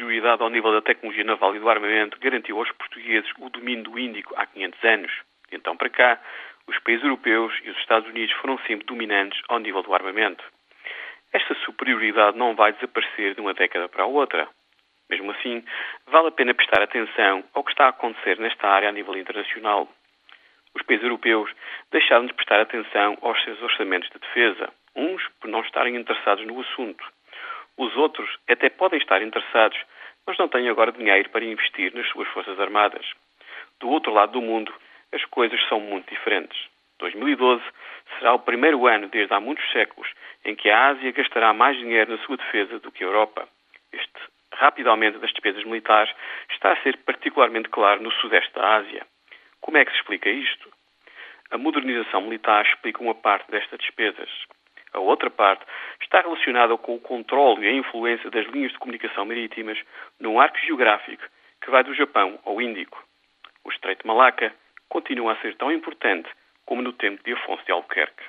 superioridade ao nível da tecnologia naval e do armamento garantiu aos portugueses o domínio do Índico há 500 anos. De então para cá, os países europeus e os Estados Unidos foram sempre dominantes ao nível do armamento. Esta superioridade não vai desaparecer de uma década para a outra. Mesmo assim, vale a pena prestar atenção ao que está a acontecer nesta área a nível internacional. Os países europeus deixaram de prestar atenção aos seus orçamentos de defesa, uns por não estarem interessados no assunto. Os outros até podem estar interessados, mas não têm agora dinheiro para investir nas suas forças armadas. Do outro lado do mundo, as coisas são muito diferentes. 2012 será o primeiro ano desde há muitos séculos em que a Ásia gastará mais dinheiro na sua defesa do que a Europa. Este rápido aumento das despesas militares está a ser particularmente claro no sudeste da Ásia. Como é que se explica isto? A modernização militar explica uma parte destas despesas. A outra parte está relacionada com o controle e a influência das linhas de comunicação marítimas num arco geográfico que vai do Japão ao Índico. O Estreito de Malaca continua a ser tão importante como no tempo de Afonso de Albuquerque.